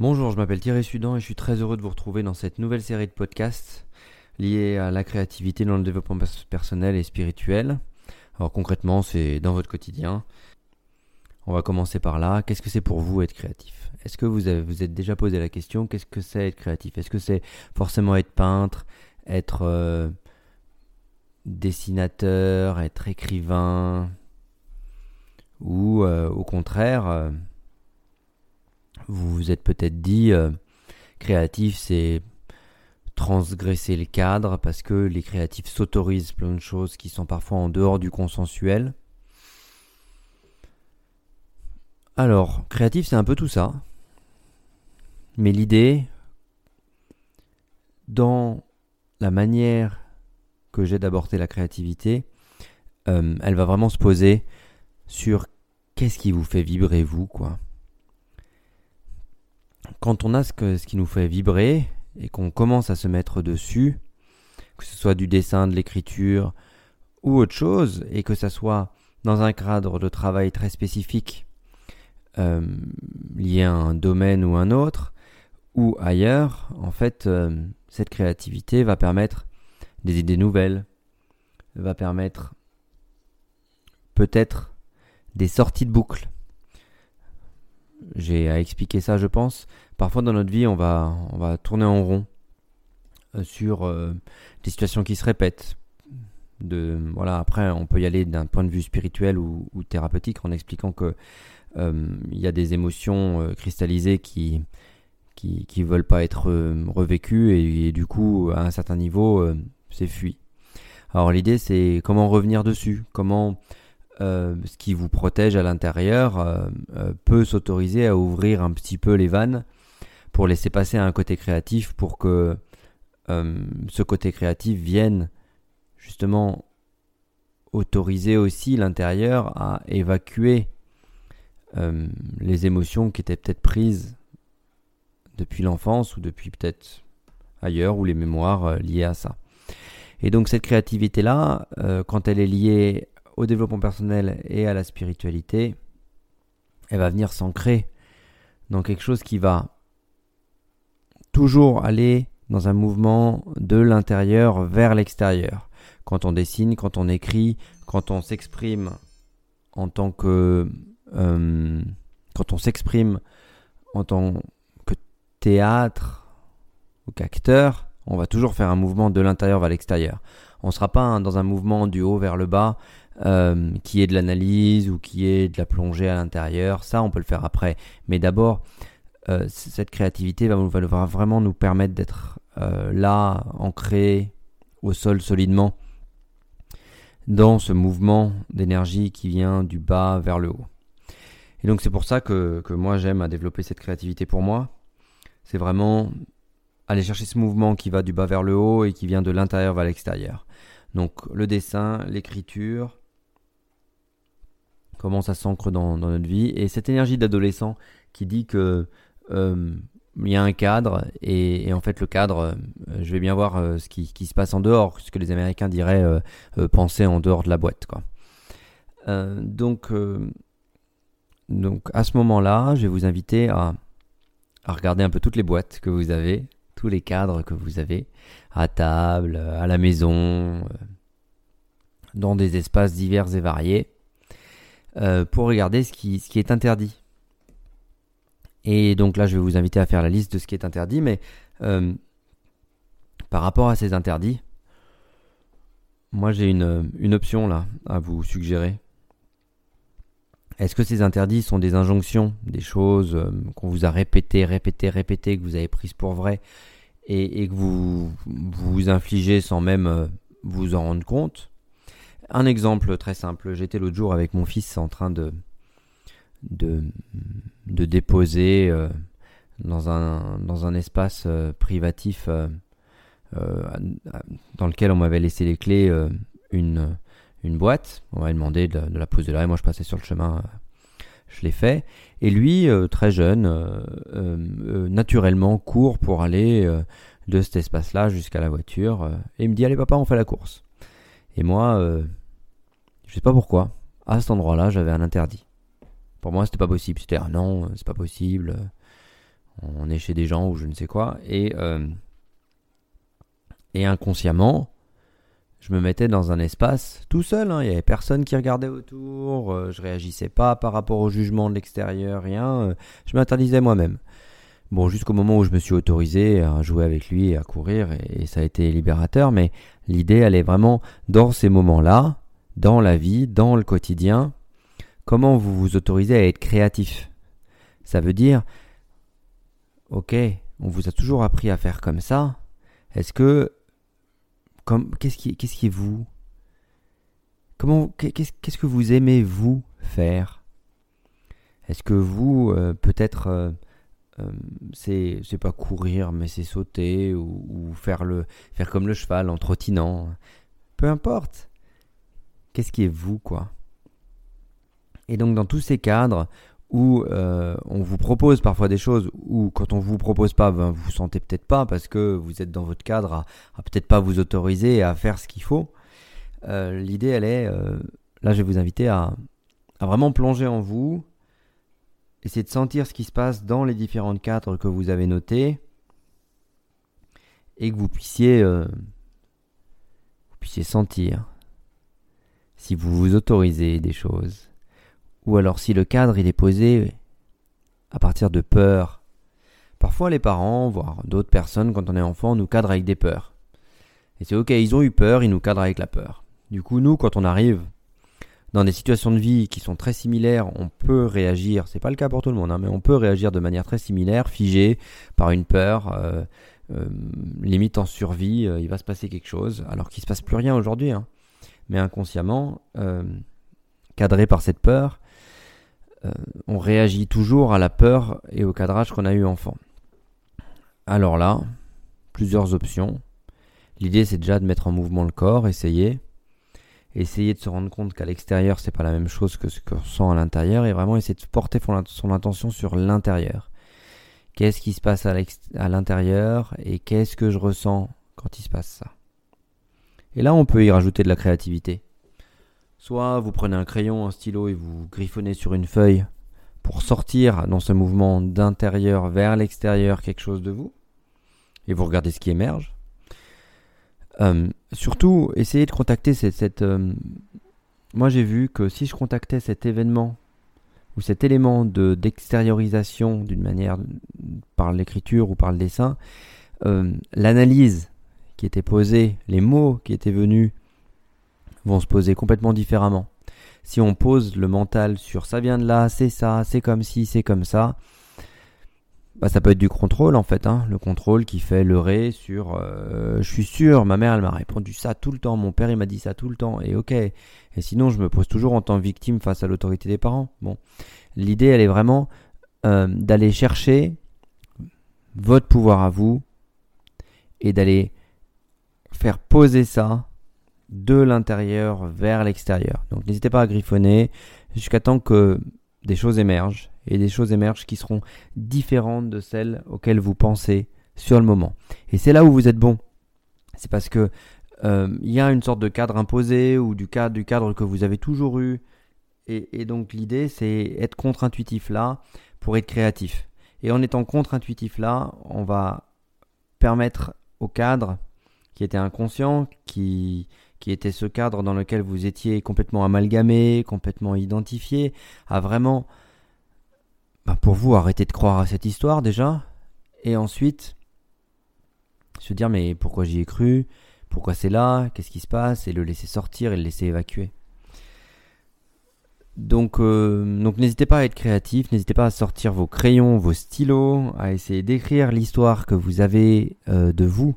Bonjour, je m'appelle Thierry Sudan et je suis très heureux de vous retrouver dans cette nouvelle série de podcasts liés à la créativité dans le développement personnel et spirituel. Alors concrètement, c'est dans votre quotidien. On va commencer par là. Qu'est-ce que c'est pour vous être créatif? Est-ce que vous avez, vous êtes déjà posé la question qu'est-ce que c'est être créatif? Est-ce que c'est forcément être peintre, être euh, dessinateur, être écrivain? Ou euh, au contraire euh, vous vous êtes peut-être dit, euh, créatif, c'est transgresser le cadre parce que les créatifs s'autorisent plein de choses qui sont parfois en dehors du consensuel. Alors, créatif, c'est un peu tout ça. Mais l'idée, dans la manière que j'ai d'aborder la créativité, euh, elle va vraiment se poser sur qu'est-ce qui vous fait vibrer vous, quoi quand on a ce, qui nous fait vibrer et qu'on commence à se mettre dessus, que ce soit du dessin, de l'écriture ou autre chose, et que ça soit dans un cadre de travail très spécifique euh, lié à un domaine ou un autre, ou ailleurs, en fait, euh, cette créativité va permettre des idées nouvelles, va permettre peut-être des sorties de boucle j'ai à expliquer ça, je pense. Parfois dans notre vie, on va, on va tourner en rond euh, sur euh, des situations qui se répètent. De, voilà, après, on peut y aller d'un point de vue spirituel ou, thérapeutique en expliquant que euh, il y a des émotions cristallisées qui qui qui veulent pas être revécues et, du coup, à un certain niveau, c'est fui. Alors l'idée, c'est comment revenir dessus, comment euh, ce qui vous protège à l'intérieur euh, euh, peut s'autoriser à ouvrir un petit peu les vannes pour laisser passer un côté créatif pour que ce côté créatif vienne justement autoriser aussi l'intérieur à évacuer les émotions qui étaient peut-être prises depuis l'enfance ou depuis peut-être ailleurs ou les mémoires liées à ça. Et donc cette créativité-là, quand elle est liée au développement personnel et à la spiritualité, elle va venir s'ancrer dans quelque chose qui va toujours aller dans un mouvement de l'intérieur vers l'extérieur. Quand on dessine, quand on écrit, quand on s'exprime en tant que... Euh, quand on s'exprime en tant que théâtre ou qu'acteur, on va toujours faire un mouvement de l'intérieur vers l'extérieur. On ne sera pas dans un mouvement du haut vers le bas euh, qui est de l'analyse ou qui est de la plongée à l'intérieur. Ça, on peut le faire après. Mais d'abord, euh, cette créativité va, va, vraiment nous permettre d'être euh, là, ancré au sol solidement, dans ce mouvement d'énergie qui vient du bas vers le haut. Et donc c'est pour ça que, que moi j'aime à développer cette créativité pour moi. C'est vraiment aller chercher ce mouvement qui va du bas vers le haut et qui vient de l'intérieur vers l'extérieur. Donc le dessin, l'écriture, comment ça s'ancre dans, notre vie. Et cette énergie d'adolescent qui dit que euh, il y a un cadre et, en fait le cadre, euh, je vais bien voir euh, ce qui, se passe en dehors, ce que les Américains diraient penser en dehors de la boîte. Quoi. donc, donc à ce moment-là, je vais vous inviter à, à regarder un peu toutes les boîtes que vous avez, tous les cadres que vous avez, à table, à la maison, dans des espaces divers et variés. Euh, pour regarder ce qui, est interdit. Et donc là, je vais vous inviter à faire la liste de ce qui est interdit, mais euh, par rapport à ces interdits, moi j'ai une, option là à vous suggérer. Est-ce que ces interdits sont des injonctions, des choses euh, qu'on vous a répétées, répétées, répétées, que vous avez prises pour vraies et que vous vous infligez sans même vous en rendre compte? Un exemple très simple. J'étais l'autre jour avec mon fils en train de, de, de déposer euh, dans, un, dans un espace euh, privatif euh, dans lequel on m'avait laissé les clés une, une boîte. On m'avait demandé de, la poser là et moi je passais sur le chemin. je l'ai fait. Et lui, très jeune, naturellement court pour aller de cet espace-là jusqu'à la voiture. et me dit Allez, papa, on fait la course. Et moi, je sais pas pourquoi. À cet endroit-là, j'avais un interdit. Pour moi, c'était pas possible. C'était ah non, c'est pas possible. on est chez des gens ou je ne sais quoi, et, euh, et inconsciemment, je me mettais dans un espace tout seul, hein. il n'y avait personne qui regardait autour, euh, je réagissais pas par rapport au jugement de l'extérieur, rien, euh, je m'interdisais moi-même. Bon, jusqu'au moment où je me suis autorisé à jouer avec lui et à courir, et, ça a été libérateur, mais l'idée, elle est vraiment dans ces moments-là, dans la vie, dans le quotidien, comment vous vous autorisez à être créatif? Ça veut dire, ok, on vous a toujours appris à faire comme ça, est-ce que, qu'est-ce qui, qu'est-ce qui est vous? Comment, qu'est-ce, que vous aimez vous faire? Est-ce que vous, euh, peut-être, euh, euh, c'est c'est pas courir mais c'est sauter ou, faire le faire comme le cheval en trottinant? Peu importe qu'est-ce qui est vous quoi? Et donc dans tous ces cadres où euh, on vous propose parfois des choses ou quand on vous propose pas ben, vous vous sentez peut-être pas parce que vous êtes dans votre cadre à, peut-être pas vous autoriser à faire ce qu'il faut euh, l'idée elle est là je vais vous inviter à, vraiment plonger en vous Essayez de sentir ce qui se passe dans les différents cadres que vous avez notés et que vous puissiez, euh, vous puissiez sentir si vous vous autorisez des choses ou alors si le cadre il est posé à partir de peurs. Parfois les parents, voire d'autres personnes quand on est enfant, nous cadrent avec des peurs. Et c'est ok, ils ont eu peur, ils nous cadrent avec la peur. Du coup, nous, quand on arrive dans des situations de vie qui sont très similaires, on peut réagir, c'est pas le cas pour tout le monde, hein, mais on peut réagir de manière très similaire, figé par une peur, euh, euh, limite en survie, euh, il va se passer quelque chose, alors qu'il se passe plus rien aujourd'hui, hein. Mais inconsciemment, cadré par cette peur, on réagit toujours à la peur et au cadrage qu'on a eu enfant. Alors là, plusieurs options. L'idée c'est déjà de mettre en mouvement le corps, essayer essayer de se rendre compte qu'à l'extérieur c'est pas la même chose que ce qu'on sent à l'intérieur et vraiment essayer de porter son attention sur l'intérieur. Qu'est-ce qui se passe à l'intérieur et qu'est-ce que je ressens quand il se passe ça? Et là on peut y rajouter de la créativité. Soit vous prenez un crayon, un stylo et vous griffonnez sur une feuille pour sortir dans ce mouvement d'intérieur vers l'extérieur quelque chose de vous et vous regardez ce qui émerge. Euh, surtout, essayez de contacter cette. Euh, moi, j'ai vu que si je contactais cet événement ou cet élément de d'extériorisation d'une manière par l'écriture ou par le dessin, euh, l'analyse qui était posée, les mots qui étaient venus vont se poser complètement différemment. Si on pose le mental sur ça vient de là, c'est ça, c'est comme si, c'est comme ça, bah, ça peut être du contrôle en fait, hein. le contrôle qui fait le sur euh, je suis sûr, ma mère elle m'a répondu ça tout le temps, mon père il m'a dit ça tout le temps, et ok. Et sinon je me pose toujours en tant que victime face à l'autorité des parents. Bon, l'idée elle est vraiment euh, d'aller chercher votre pouvoir à vous et d'aller faire poser ça de l'intérieur vers l'extérieur. Donc n'hésitez pas à griffonner jusqu'à temps que des choses émergent et des choses émergent qui seront différentes de celles auxquelles vous pensez sur le moment. Et c'est là où vous êtes bon. C'est parce que euh, il y a une sorte de cadre imposé ou du cadre, du cadre que vous avez toujours eu. Et, donc l'idée, c'est être contre-intuitif là pour être créatif. Et en étant contre-intuitif là, on va permettre au cadre qui était inconscient, qui, qui était ce cadre dans lequel vous étiez complètement amalgamé, complètement identifié, à vraiment bah, pour vous, arrêter de croire à cette histoire déjà. Et ensuite, se dire mais pourquoi j'y ai cru? Pourquoi c'est là? Qu'est-ce qui se passe? Et le laisser sortir et le laisser évacuer. Donc, euh, donc n'hésitez pas à être créatif, n'hésitez pas à sortir vos crayons, vos stylos, à essayer d'écrire l'histoire que vous avez euh, de vous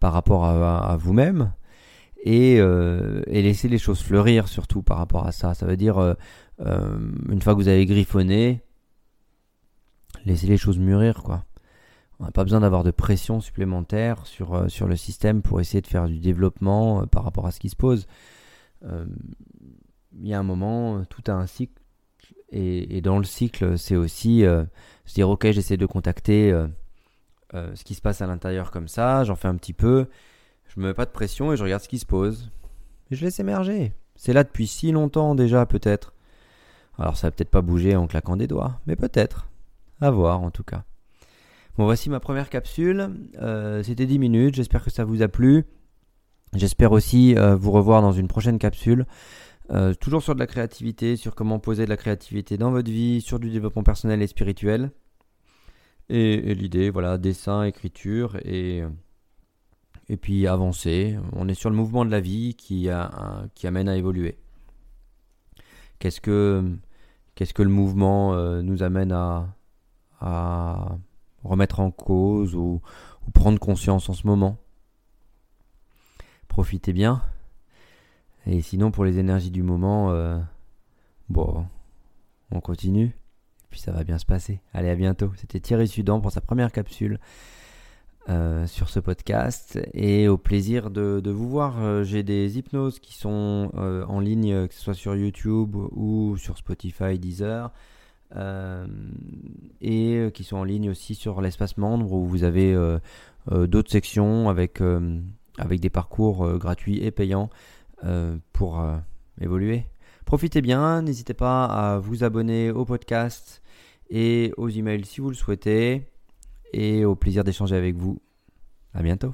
par rapport à, vous-même et, euh, et, laisser les choses fleurir surtout par rapport à ça. Ça veut dire, une fois que vous avez griffonné, laisser les choses mûrir, quoi. On n'a pas besoin d'avoir de pression supplémentaire sur, euh, sur le système pour essayer de faire du développement euh, par rapport à ce qui se pose. Euh, il y a un moment, tout a un cycle, et, dans le cycle, c'est aussi se dire ok, j'essaie de contacter ce qui se passe à l'intérieur comme ça, j'en fais un petit peu, je me mets pas de pression et je regarde ce qui se pose. Je laisse émerger. C'est là depuis si longtemps déjà, peut-être. Alors ça va peut-être pas bouger en claquant des doigts, mais peut-être. À voir en tout cas. Bon, voici ma première capsule. Euh, c'était 10 minutes. J'espère que ça vous a plu. J'espère aussi euh, vous revoir dans une prochaine capsule. Euh, toujours sur de la créativité, sur comment poser de la créativité dans votre vie, sur du développement personnel et spirituel. Et, l'idée, voilà, dessin, écriture et, et puis avancer. On est sur le mouvement de la vie qui, qui amène à évoluer. Qu'est-ce que, qu'est-ce que le mouvement nous amène à, à remettre en cause ou, prendre conscience en ce moment? Profitez bien. Et sinon, pour les énergies du moment, euh, bon, on continue. Puis ça va bien se passer. Allez, à bientôt. C'était Thierry Sudan pour sa première capsule euh, sur ce podcast. Et au plaisir de, vous voir. Euh, j'ai des hypnoses qui sont en ligne, que ce soit sur YouTube ou sur Spotify, Deezer. Euh, et euh, qui sont en ligne aussi sur l'espace membre où vous avez euh, d'autres sections avec des parcours gratuits et payants pour évoluer. Profitez bien, n'hésitez pas à vous abonner au podcast et aux emails si vous le souhaitez et au plaisir d'échanger avec vous. À bientôt.